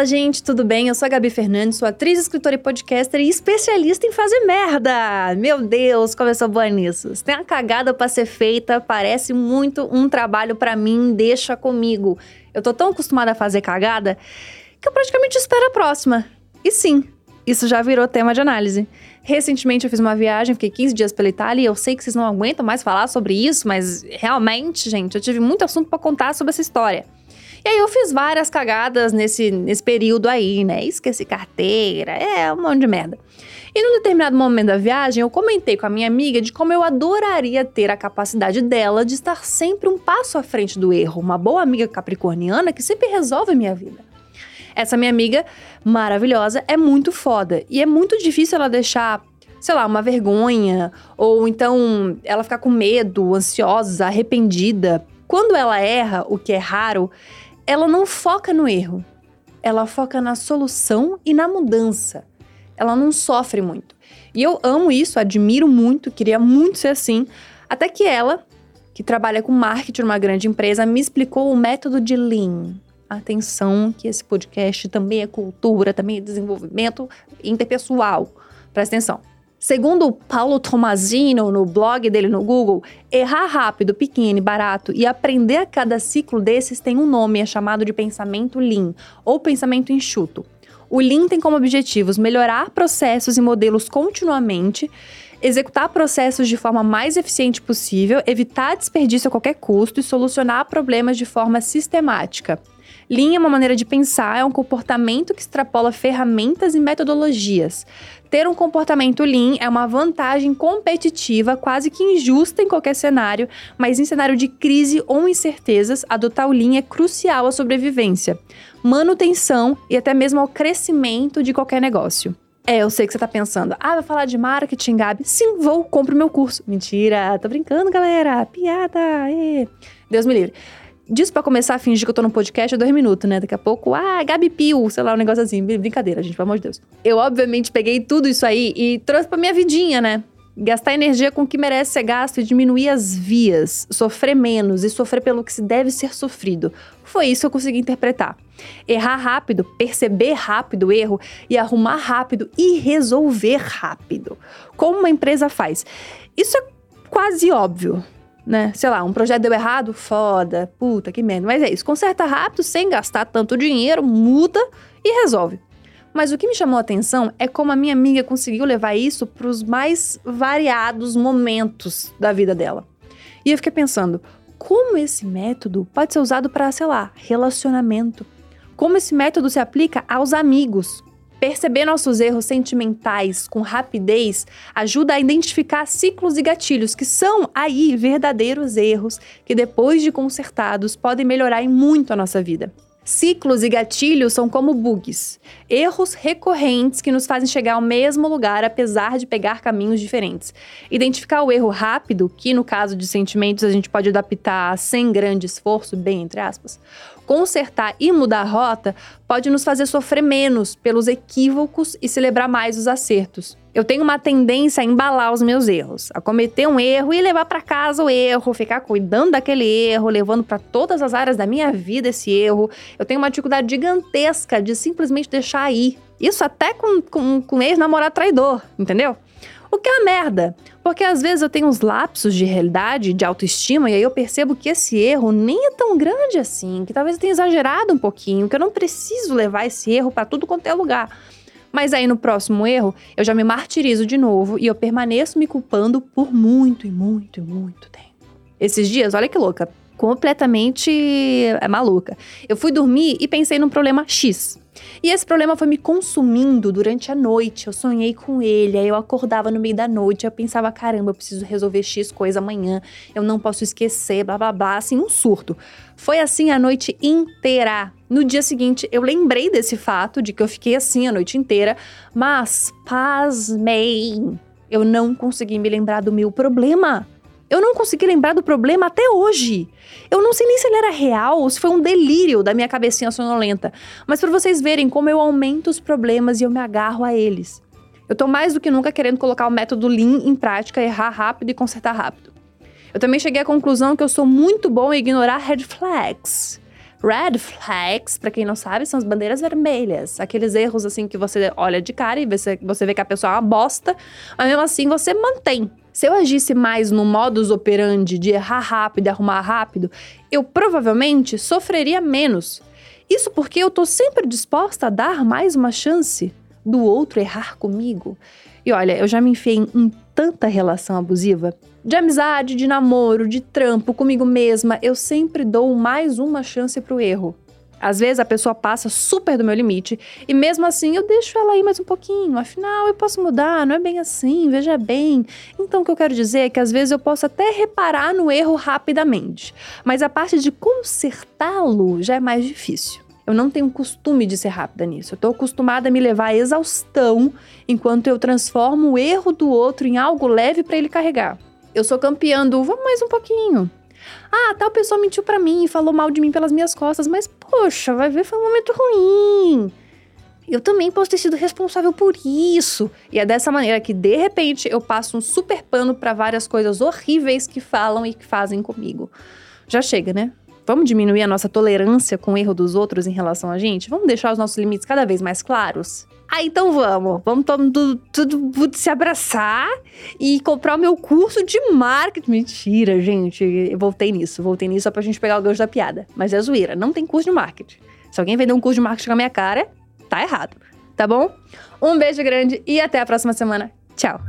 Fala, gente, tudo bem? Eu sou a Gabi Fernandes, sou atriz, escritora e podcaster e especialista em fazer merda. Meu Deus, como eu sou boa nisso. Se tem uma cagada pra ser feita, parece muito um trabalho pra mim, deixa comigo. Eu tô tão acostumada a fazer cagada que eu praticamente espero a próxima. E sim, isso já virou tema de análise. Recentemente eu fiz uma viagem, fiquei 15 dias pela Itália e eu sei que vocês não aguentam mais falar sobre isso, mas realmente, gente, eu tive muito assunto pra contar sobre essa história. E aí eu fiz várias cagadas nesse, nesse período aí, né? Esqueci carteira, é um monte de merda. E num determinado momento da viagem, eu comentei com a minha amiga de como eu adoraria ter a capacidade dela de estar sempre um passo à frente do erro, uma boa amiga capricorniana que sempre resolve a minha vida. Essa minha amiga maravilhosa é muito foda e é muito difícil ela deixar sei lá, uma vergonha, ou então ela ficar com medo, ansiosa, arrependida. Quando ela erra, o que é raro, ela não foca no erro. Ela foca na solução e na mudança. Ela não sofre muito. E eu amo isso, admiro muito, queria muito ser assim. Até que ela, que trabalha com marketing numa grande empresa, me explicou o método de Lean. Atenção, que esse podcast também é cultura, também é desenvolvimento interpessoal. Presta atenção. Segundo Paulo Tomazino, no blog dele no Google, errar rápido, pequeno barato e aprender a cada ciclo desses tem um nome, é chamado de pensamento Lean, ou pensamento enxuto. O Lean tem como objetivos melhorar processos e modelos continuamente, executar processos de forma mais eficiente possível, evitar desperdício a qualquer custo e solucionar problemas de forma sistemática. Lean é uma maneira de pensar, é um comportamento que extrapola ferramentas e metodologias. Ter um comportamento lean é uma vantagem competitiva quase que injusta em qualquer cenário, mas em cenário de crise ou incertezas, adotar o lean é crucial à sobrevivência, manutenção e até mesmo ao crescimento de qualquer negócio. É, eu sei que você tá pensando, ah, vai falar de marketing, Gabi? Sim, vou, compro meu curso. Mentira, tô brincando, galera, piada, ê. Deus me livre. Disso pra começar a fingir que eu tô no podcast é dois minutos, né? Daqui a pouco, ah, Gabi Pio, sei lá, um negócio assim. Brincadeira, gente, pelo amor de Deus. Eu, obviamente, peguei tudo isso aí e trouxe pra minha vidinha, né? Gastar energia com o que merece ser gasto e diminuir as vias, sofrer menos e sofrer pelo que se deve ser sofrido. Foi isso que eu consegui interpretar. Errar rápido, perceber rápido o erro e arrumar rápido e resolver rápido. Como uma empresa faz. Isso é quase óbvio, né? Sei lá, um projeto deu errado, foda, puta, que merda. Mas é isso, conserta rápido, sem gastar tanto dinheiro, muda e resolve. Mas o que me chamou a atenção é como a minha amiga conseguiu levar isso para os mais variados momentos da vida dela. E eu fiquei pensando, como esse método pode ser usado para, sei lá, relacionamento? Como esse método se aplica aos amigos? Perceber nossos erros sentimentais com rapidez ajuda a identificar ciclos e gatilhos que são aí verdadeiros erros que depois de consertados podem melhorar em muito a nossa vida. Ciclos e gatilhos são como bugs, erros recorrentes que nos fazem chegar ao mesmo lugar apesar de pegar caminhos diferentes. Identificar o erro rápido, que no caso de sentimentos a gente pode adaptar sem grande esforço, bem entre aspas, consertar e mudar a rota pode nos fazer sofrer menos pelos equívocos e celebrar mais os acertos. Eu tenho uma tendência a embalar os meus erros, a cometer um erro e levar para casa o erro, ficar cuidando daquele erro, levando para todas as áreas da minha vida esse erro. Eu tenho uma dificuldade gigantesca de simplesmente deixar aí. Isso até com, com, com ex-namorado traidor, entendeu? O que é uma merda, porque às vezes eu tenho uns lapsos de realidade, de autoestima, e aí eu percebo que esse erro nem é tão grande assim, que talvez eu tenha exagerado um pouquinho, que eu não preciso levar esse erro para tudo quanto é lugar. Mas aí no próximo erro, eu já me martirizo de novo e eu permaneço me culpando por muito e muito e muito tempo. Esses dias, olha que louca, completamente é maluca. Eu fui dormir e pensei num problema X. E esse problema foi me consumindo durante a noite. Eu sonhei com ele, aí eu acordava no meio da noite, eu pensava, caramba, eu preciso resolver X coisa amanhã, eu não posso esquecer, blá blá blá, assim, um surto. Foi assim a noite inteira. No dia seguinte, eu lembrei desse fato, de que eu fiquei assim a noite inteira, mas pasmei. Eu não consegui me lembrar do meu problema. Eu não consegui lembrar do problema até hoje. Eu não sei nem se ele era real ou se foi um delírio da minha cabecinha sonolenta. Mas para vocês verem como eu aumento os problemas e eu me agarro a eles. Eu tô mais do que nunca querendo colocar o método Lean em prática, errar rápido e consertar rápido. Eu também cheguei à conclusão que eu sou muito bom em ignorar red flags. Red flags, para quem não sabe, são as bandeiras vermelhas. Aqueles erros assim que você olha de cara e você, vê que a pessoa é uma bosta, mas mesmo assim você mantém. Se eu agisse mais no modus operandi de errar rápido e arrumar rápido, eu provavelmente sofreria menos. Isso porque eu tô sempre disposta a dar mais uma chance do outro errar comigo. E olha, eu já me enfiei em tanta relação abusiva. De amizade, de namoro, de trampo, comigo mesma, eu sempre dou mais uma chance pro erro. Às vezes a pessoa passa super do meu limite e mesmo assim eu deixo ela ir mais um pouquinho. Afinal, eu posso mudar, não é bem assim, veja bem. Então o que eu quero dizer é que às vezes eu posso até reparar no erro rapidamente, mas a parte de consertá-lo já é mais difícil. Eu não tenho costume de ser rápida nisso. Eu tô acostumada a me levar à exaustão enquanto eu transformo o erro do outro em algo leve para ele carregar. Eu sou campeã do vamos mais um pouquinho. Ah, tal pessoa mentiu para mim e falou mal de mim pelas minhas costas, mas poxa, vai ver, foi um momento ruim. Eu também posso ter sido responsável por isso. E é dessa maneira que, de repente, eu passo um super pano para várias coisas horríveis que falam e que fazem comigo. Já chega, né? Vamos diminuir a nossa tolerância com o erro dos outros em relação a gente? Vamos deixar os nossos limites cada vez mais claros? Ah, então vamos. Vamos todo, tudo se abraçar e comprar o meu curso de marketing. Mentira, gente. Eu voltei nisso. Voltei nisso só pra gente pegar o gancho da piada. Mas é zoeira. Não tem curso de marketing. Se alguém vender um curso de marketing com a minha cara, tá errado. Tá bom? Um beijo grande e até a próxima semana. Tchau.